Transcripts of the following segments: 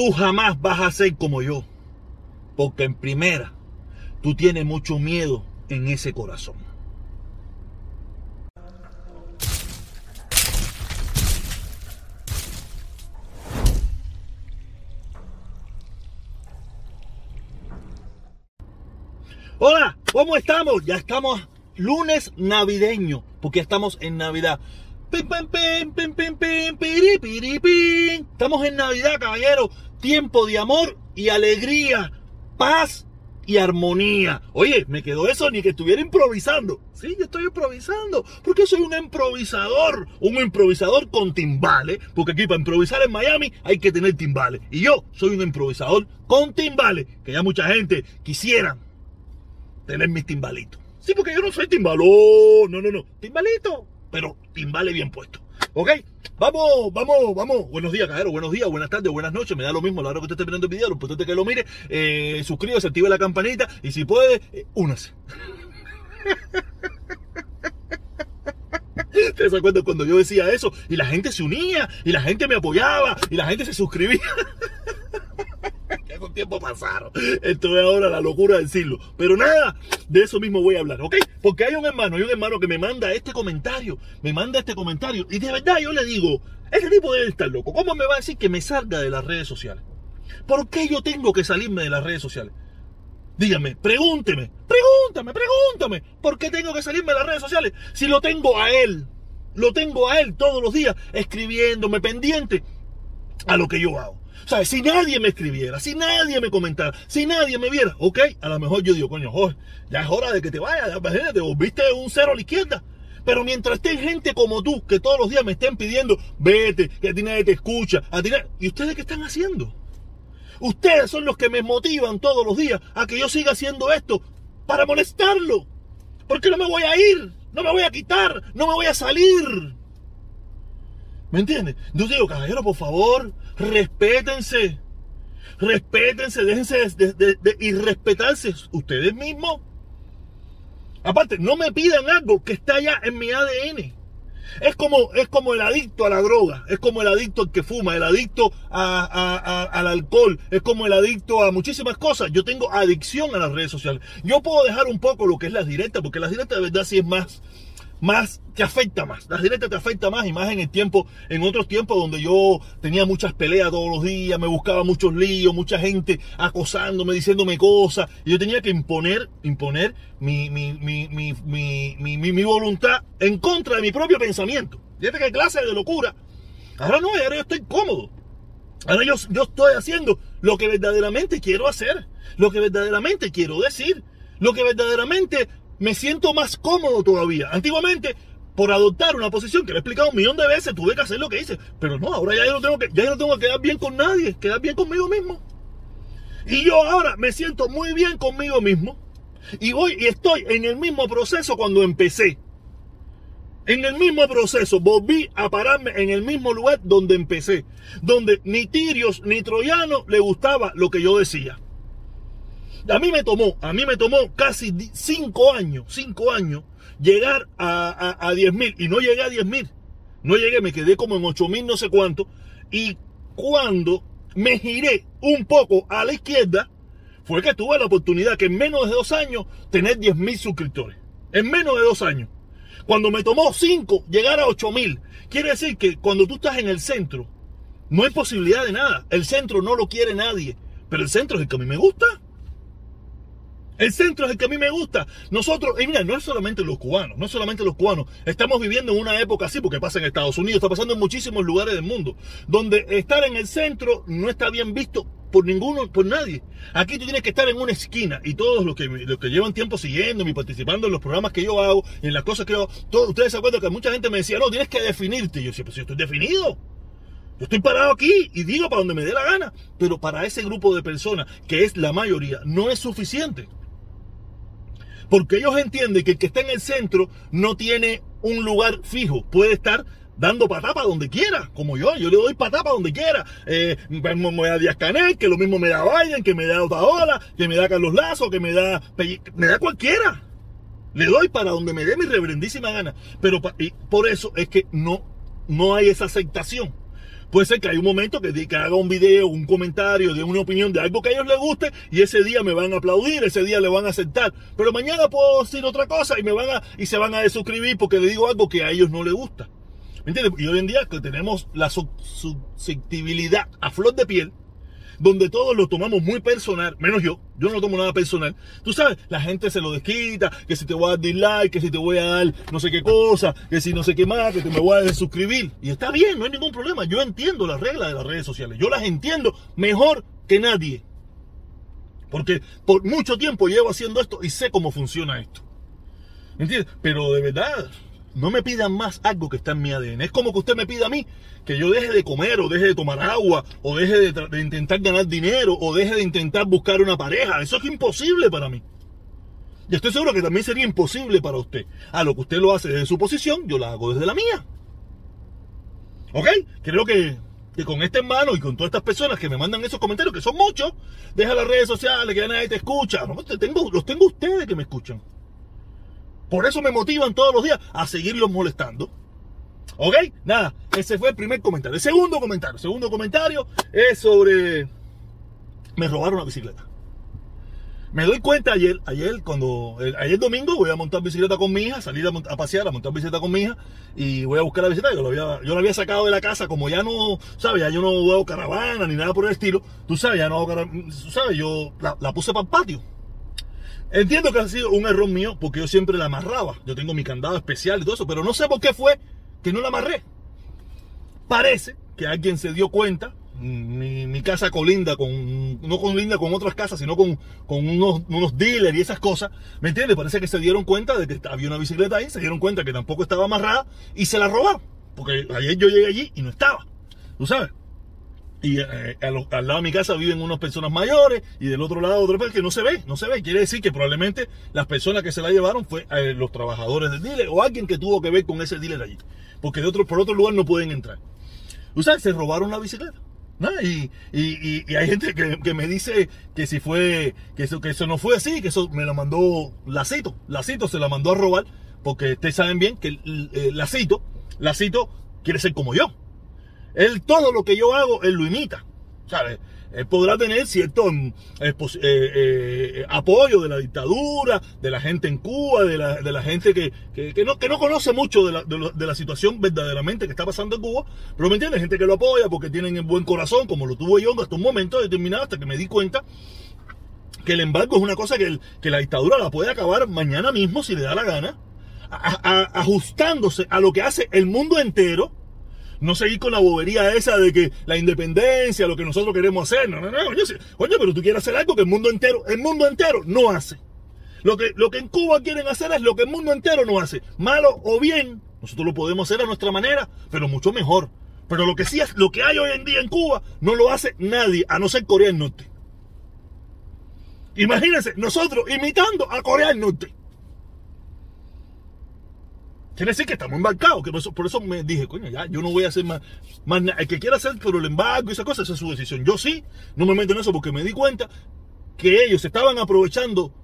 tú jamás vas a ser como yo. Porque en primera, tú tienes mucho miedo en ese corazón. Hola, ¿cómo estamos? Ya estamos lunes navideño, porque estamos en Navidad. Estamos en Navidad, caballero. Tiempo de amor y alegría, paz y armonía. Oye, me quedó eso ni que estuviera improvisando. Sí, yo estoy improvisando, porque soy un improvisador, un improvisador con timbales, porque aquí para improvisar en Miami hay que tener timbales. Y yo soy un improvisador con timbales, que ya mucha gente quisiera tener mis timbalitos. Sí, porque yo no soy timbalón, no, no, no, timbalito, pero timbale bien puesto. ¿Ok? Vamos, vamos, vamos. Buenos días, cajero. Buenos días, buenas tardes, buenas noches. Me da lo mismo a la hora que usted esté mirando el video. Lo importante es que lo mire. Eh, suscríbase, active la campanita. Y si puede, eh, únase. ¿Ustedes se acuerdan cuando yo decía eso? Y la gente se unía, y la gente me apoyaba, y la gente se suscribía. que con tiempo pasaron. Esto es ahora la locura de decirlo. Pero nada, de eso mismo voy a hablar, ¿ok? Porque hay un hermano, hay un hermano que me manda este comentario, me manda este comentario, y de verdad yo le digo, este tipo debe estar loco. ¿Cómo me va a decir que me salga de las redes sociales? ¿Por qué yo tengo que salirme de las redes sociales? Dígame, pregúnteme, pregúntame, pregúntame, ¿por qué tengo que salirme de las redes sociales? Si lo tengo a él, lo tengo a él todos los días, escribiéndome pendiente a lo que yo hago. Sea, si nadie me escribiera, si nadie me comentara, si nadie me viera, ok, a lo mejor yo digo, coño, Jorge, ya es hora de que te vayas, ya, imagínate, volviste un cero a la izquierda. Pero mientras estén gente como tú, que todos los días me estén pidiendo, vete, que a ti nadie te escucha, a ti nadie... ¿Y ustedes qué están haciendo? Ustedes son los que me motivan todos los días a que yo siga haciendo esto para molestarlo. Porque no me voy a ir, no me voy a quitar, no me voy a salir. ¿Me entiendes? Yo digo, caballero, por favor, respétense. Respétense, déjense de, y respetarse ustedes mismos. Aparte, no me pidan algo que está ya en mi ADN. Es como, es como el adicto a la droga, es como el adicto al que fuma, el adicto a, a, al alcohol, es como el adicto a muchísimas cosas. Yo tengo adicción a las redes sociales. Yo puedo dejar un poco lo que es las directas, porque las directas de verdad sí es más, más te afecta más. Las directas te afecta más y más en el tiempo, en otros tiempos donde yo tenía muchas peleas todos los días, me buscaba muchos líos, mucha gente acosándome, diciéndome cosas. Y yo tenía que imponer, imponer mi, mi, mi, mi, voluntad en contra de mi propio pensamiento. Fíjate qué clase de locura. Ahora no, ahora yo estoy cómodo. Ahora yo, yo estoy haciendo lo que verdaderamente quiero hacer, lo que verdaderamente quiero decir, lo que verdaderamente me siento más cómodo todavía. Antiguamente, por adoptar una posición que lo he explicado un millón de veces, tuve que hacer lo que hice. Pero no, ahora ya yo no tengo que, ya no tengo que quedar bien con nadie, quedar bien conmigo mismo. Y yo ahora me siento muy bien conmigo mismo. Y voy y estoy en el mismo proceso cuando empecé. En el mismo proceso, volví a pararme en el mismo lugar donde empecé. Donde ni tirios ni troyanos le gustaba lo que yo decía. A mí me tomó, a mí me tomó casi cinco años, cinco años, llegar a, a, a 10 mil. Y no llegué a 10 mil. No llegué, me quedé como en 8 mil no sé cuánto. Y cuando me giré un poco a la izquierda, fue que tuve la oportunidad que en menos de dos años tener 10 mil suscriptores. En menos de dos años. Cuando me tomó cinco llegar a 8 mil, quiere decir que cuando tú estás en el centro, no hay posibilidad de nada. El centro no lo quiere nadie. Pero el centro es el que a mí me gusta. El centro es el que a mí me gusta. Nosotros, y mira, no es solamente los cubanos, no es solamente los cubanos. Estamos viviendo en una época así, porque pasa en Estados Unidos, está pasando en muchísimos lugares del mundo, donde estar en el centro no está bien visto por ninguno, por nadie. Aquí tú tienes que estar en una esquina y todos los que, los que llevan tiempo siguiéndome y participando en los programas que yo hago en las cosas que yo hago, todos ustedes se acuerdan que mucha gente me decía, no, tienes que definirte. Y yo decía, pues yo estoy definido. Yo estoy parado aquí y digo para donde me dé la gana. Pero para ese grupo de personas, que es la mayoría, no es suficiente. Porque ellos entienden que el que está en el centro no tiene un lugar fijo. Puede estar dando patapa donde quiera, como yo. Yo le doy patapa donde quiera. Eh, me da Díaz Canel, que lo mismo me da Biden, que me da Otaola, que me da Carlos Lazo, que me da, me da cualquiera. Le doy para donde me dé mi reverendísima gana. Pero y por eso es que no, no hay esa aceptación. Puede ser que hay un momento que, que haga un video, un comentario de una opinión de algo que a ellos les guste y ese día me van a aplaudir, ese día le van a aceptar. Pero mañana puedo decir otra cosa y me van a, y se van a desuscribir porque le digo algo que a ellos no les gusta. ¿Me entiendes? Y hoy en día que tenemos la susceptibilidad a flor de piel, donde todos lo tomamos muy personal, menos yo, yo no lo tomo nada personal. Tú sabes, la gente se lo desquita, que si te voy a dar dislike, que si te voy a dar no sé qué cosa, que si no sé qué más, que te me voy a desuscribir. Y está bien, no hay ningún problema. Yo entiendo las reglas de las redes sociales. Yo las entiendo mejor que nadie. Porque por mucho tiempo llevo haciendo esto y sé cómo funciona esto. ¿Entiendes? Pero de verdad, no me pidan más algo que está en mi ADN. Es como que usted me pida a mí que yo deje de comer o deje de tomar agua o deje de, intentar ganar dinero o deje de intentar buscar una pareja. Eso es imposible para mí. Y estoy seguro que también sería imposible para usted. A lo que usted lo hace desde su posición, yo lo hago desde la mía. ¿Ok? Creo que, que con este hermano y con todas estas personas que me mandan esos comentarios, que son muchos, deja las redes sociales, que nadie te escucha. No, tengo, los tengo ustedes que me escuchan. Por eso me motivan todos los días a seguirlos molestando. ¿Ok? Nada, ese fue el primer comentario. El segundo comentario, el segundo comentario es sobre... Me robaron la bicicleta. Me doy cuenta ayer, ayer cuando, ayer domingo voy a montar bicicleta con mi hija, salir a, pasear, a montar bicicleta con mi hija y voy a buscar la bicicleta. Yo, había, yo la había sacado de la casa, como ya no, sabes, ya yo no hago caravana ni nada por el estilo. Tú sabes, ya no hago caravana, sabes, yo la, la puse para el patio. Entiendo que ha sido un error mío porque yo siempre la amarraba. Yo tengo mi candado especial y todo eso, pero no sé por qué fue que no la amarré. Parece que alguien se dio cuenta. Mi, mi casa colinda con, no colinda con otras casas, sino con, con unos, unos dealers y esas cosas. ¿Me entiendes? Parece que se dieron cuenta de que había una bicicleta ahí, se dieron cuenta que tampoco estaba amarrada y se la robaron. Porque ayer yo llegué allí y no estaba. ¿Tú sabes? Y eh, al, lado de mi casa viven unas personas mayores y del otro lado otra persona que no se ve, no se ve. Quiere decir que probablemente las personas que se la llevaron fue eh, los trabajadores del dealer o alguien que tuvo que ver con ese dealer allí. Porque de otro, por otro lugar no pueden entrar. O sea, se robaron la bicicleta. Y, y, y, hay gente que, me dice que si fue, que eso, que eso no fue así, que eso me la mandó Lacito. Lacito se la mandó a robar porque ustedes saben bien que el, Lacito, Lacito quiere ser como yo. Él todo lo que yo hago, él lo imita. ¿Sabes? Él podrá tener cierto mm, eh, eh, eh, apoyo de la dictadura, de la gente en Cuba, de la, gente que, no, que no conoce mucho de la, situación verdaderamente que está pasando en Cuba, pero me entiendes, gente que lo apoya porque tienen el buen corazón, como lo tuvo yo hasta un momento determinado, hasta que me di cuenta que el embargo es una cosa que, que la dictadura la puede acabar mañana mismo si le da la gana, ajustándose a lo que hace el mundo entero no seguir con la bobería esa de que la independencia, lo que nosotros queremos hacer. No, no, no, coño, pero tú quieres hacer algo que el mundo entero, el mundo entero no hace. Lo que, lo que en Cuba quieren hacer es lo que el mundo entero no hace. Malo o bien, nosotros lo podemos hacer a nuestra manera, pero mucho mejor. Pero lo que sí es, lo que hay hoy en día en Cuba, no lo hace nadie, a no ser Corea del Norte. Imagínense, nosotros imitando a Corea del Norte. Quiere decir que estamos embarcados, que por eso, me dije, coño, ya, yo no voy a hacer más, más El que quiera hacer por el embargo y esas cosas, esa es su decisión. Yo sí, no me meto en eso porque me di cuenta que ellos estaban aprovechando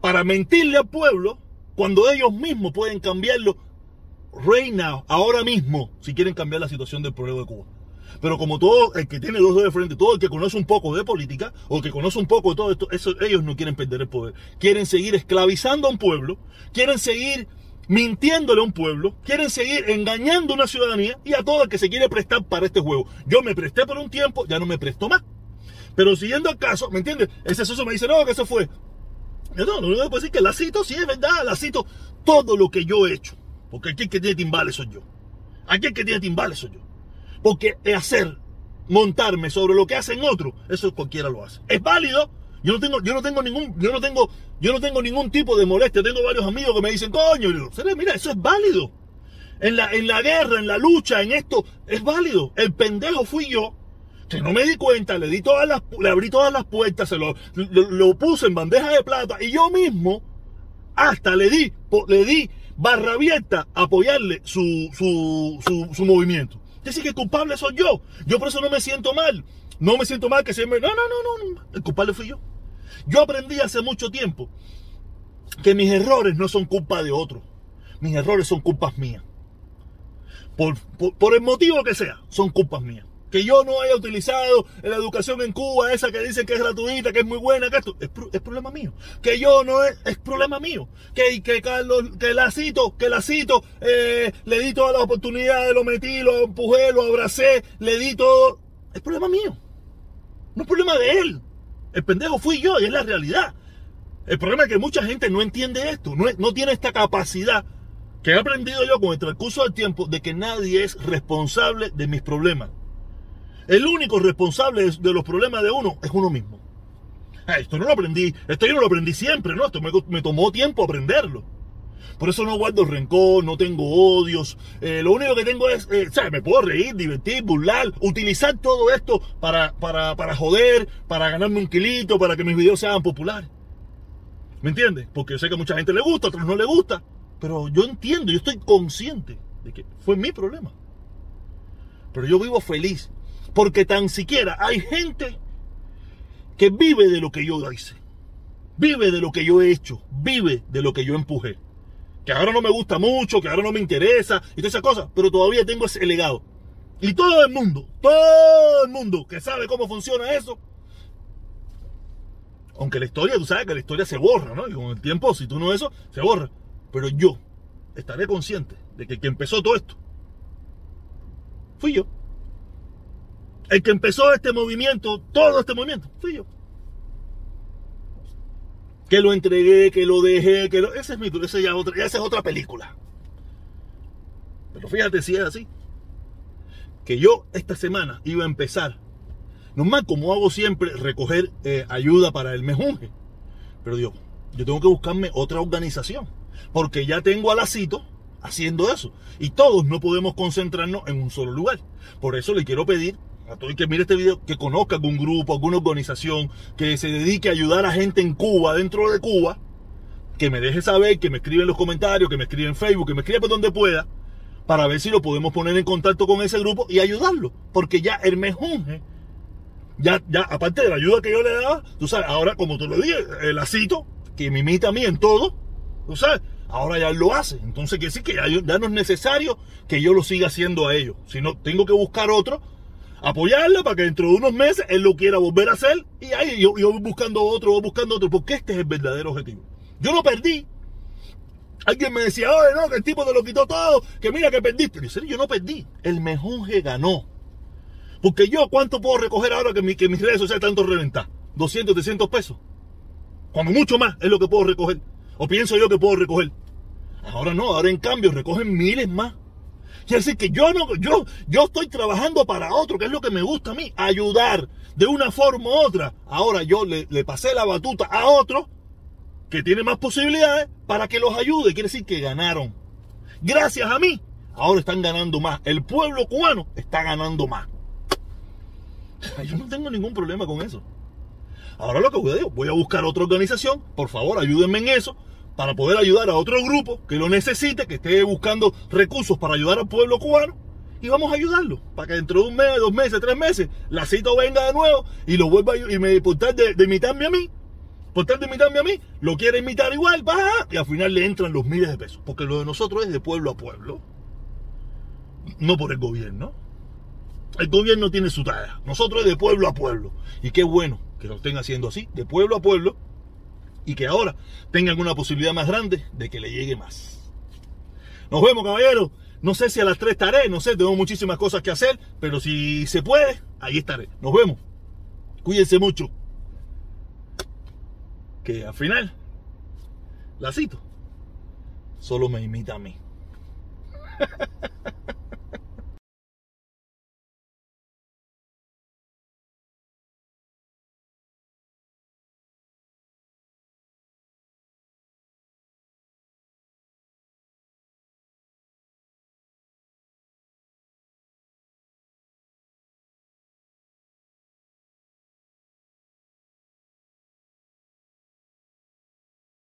para mentirle al pueblo cuando ellos mismos pueden cambiarlo right now, ahora mismo, si quieren cambiar la situación del problema de Cuba. Pero como todo el que tiene dos dedos de frente, todo el que conoce un poco de política, o que conoce un poco de todo esto, eso, ellos no quieren perder el poder. Quieren seguir esclavizando a un pueblo, quieren seguir mintiéndole a un pueblo, quieren seguir engañando a una ciudadanía y a todo el que se quiere prestar para este juego. Yo me presté por un tiempo, ya no me presto más. Pero siguiendo el caso, ¿me entiendes? Ese socio me dice, no, que eso fue. No, lo único que puedo decir es que la cito, sí es verdad, la cito todo lo que yo he hecho. Porque aquí el que tiene timbales soy yo. Aquí el que tiene timbales soy yo. Porque hacer, montarme sobre lo que hacen otros, eso cualquiera lo hace. Es válido, yo no tengo, yo no tengo ningún, yo no tengo, yo no tengo ningún tipo de molestia. Tengo varios amigos que me dicen, coño, mira, eso es válido. En la, en la guerra, en la lucha, en esto, es válido. El pendejo fui yo, que no me di cuenta, le di todas las, le abrí todas las puertas, se lo, lo, puse en bandeja de plata y yo mismo hasta le di, le di barra abierta a apoyarle su, su, su, movimiento. Decir que culpable soy yo. Yo por eso no me siento mal. No me siento mal que se me... No, no, no, no. El culpable fui yo. Yo aprendí hace mucho tiempo que mis errores no son culpa de otros. Mis errores son culpas mías. Por, por, el motivo que sea, son culpas mías. Que yo no haya utilizado la educación en Cuba, esa que dicen que es gratuita, que es muy buena, que esto, es, problema mío. Que yo no es, es problema mío. Que, que Carlos, que la cito, que la cito, eh, le di todas las oportunidades, lo metí, lo empujé, lo abracé, le di todo. Es problema mío. No es problema de él. El pendejo fui yo y es la realidad. El problema es que mucha gente no entiende esto, no, no tiene esta capacidad que he aprendido yo con el transcurso del tiempo de que nadie es responsable de mis problemas. El único responsable de los problemas de uno es uno mismo. Ah, esto no lo aprendí, esto yo no lo aprendí siempre, ¿no? Esto me, tomó tiempo aprenderlo. Por eso no guardo rencor, no tengo odios. Eh, lo único que tengo es, eh, ¿sabes? Me puedo reír, divertir, burlar, utilizar todo esto para, para, para joder, para ganarme un kilito, para que mis videos sean populares. ¿Me entiendes? Porque yo sé que a mucha gente le gusta, a otros no le gusta. Pero yo entiendo, yo estoy consciente de que fue mi problema. Pero yo vivo feliz. Porque tan siquiera hay gente que vive de lo que yo hice. Vive de lo que yo he hecho. Vive de lo que yo empujé. Que ahora no me gusta mucho, que ahora no me interesa y todas esas cosas. Pero todavía tengo ese legado. Y todo el mundo, todo el mundo que sabe cómo funciona eso, aunque la historia, tú sabes que la historia se borra, ¿no? Y con el tiempo, si tú no eso, se borra. Pero yo estaré consciente de que el que empezó todo esto fui yo. El que empezó este movimiento, todo este movimiento, fui yo. Que lo entregué, que lo dejé, que lo... Esa es mi esa ya, otra, esa es otra película. Pero fíjate si es así. Que yo esta semana iba a empezar Normal, como hago siempre, recoger eh, ayuda para el mejunje. Pero digo, yo tengo que buscarme otra organización. Porque ya tengo a Lacito haciendo eso. Y todos no podemos concentrarnos en un solo lugar. Por eso le quiero pedir a todo que mire este video que conozca algún grupo, alguna organización que se dedique a ayudar a gente en Cuba, dentro de Cuba, que me deje saber, que me escriba en los comentarios, que me escriba en Facebook, que me escriba por donde pueda, para ver si lo podemos poner en contacto con ese grupo y ayudarlo. Porque ya el mejunje ya, ya, aparte de la ayuda que yo le daba, tú sabes, ahora como tú lo dije, el acito, que me imita a mí en todo, tú sabes, ahora ya lo hace. Entonces quiere decir que ya, no es necesario que yo lo siga haciendo a ellos, sino tengo que buscar otro, apoyarle para que dentro de unos meses él lo quiera volver a hacer y ahí yo, voy buscando otro, voy buscando otro, porque este es el verdadero objetivo. Yo no perdí. Alguien me decía, oye, no, que el tipo te lo quitó todo, que mira que perdiste. Yo no perdí. El mejunje ganó. Porque yo, ¿cuánto puedo recoger ahora que, que mis redes sociales tanto reventar? 200, 300 pesos. Cuando mucho más es lo que puedo recoger. O pienso yo que puedo recoger. Ahora no, ahora en cambio recogen miles más. Quiere decir que yo no, yo, yo estoy trabajando para otro, que es lo que me gusta a mí, ayudar de una forma u otra. Ahora yo le, le pasé la batuta a otro que tiene más posibilidades para que los ayude. Quiere decir que ganaron. Gracias a mí, ahora están ganando más. El pueblo cubano está ganando más. Yo no tengo ningún problema con eso. Ahora lo que voy a decir, voy a buscar otra organización, por favor ayúdenme en eso, para poder ayudar a otro grupo que lo necesite, que esté buscando recursos para ayudar al pueblo cubano, y vamos a ayudarlo, para que dentro de un mes, dos meses, tres meses, la cita venga de nuevo y lo vuelva a, y me por tal de, imitarme a mí, por tal de imitarme a mí, lo quiere imitar igual, va, y al final le entran los miles de pesos, porque lo de nosotros es de pueblo a pueblo, no por el gobierno. El gobierno tiene su tarea. Nosotros de pueblo a pueblo. Y qué bueno que lo estén haciendo así, de pueblo a pueblo, y que ahora tengan una posibilidad más grande de que le llegue más. Nos vemos, caballeros. No sé si a las 3 estaré, no sé, tengo muchísimas cosas que hacer, pero si se puede, ahí estaré. Nos vemos. Cuídense mucho. Que al final, la cito, solo me imita a mí.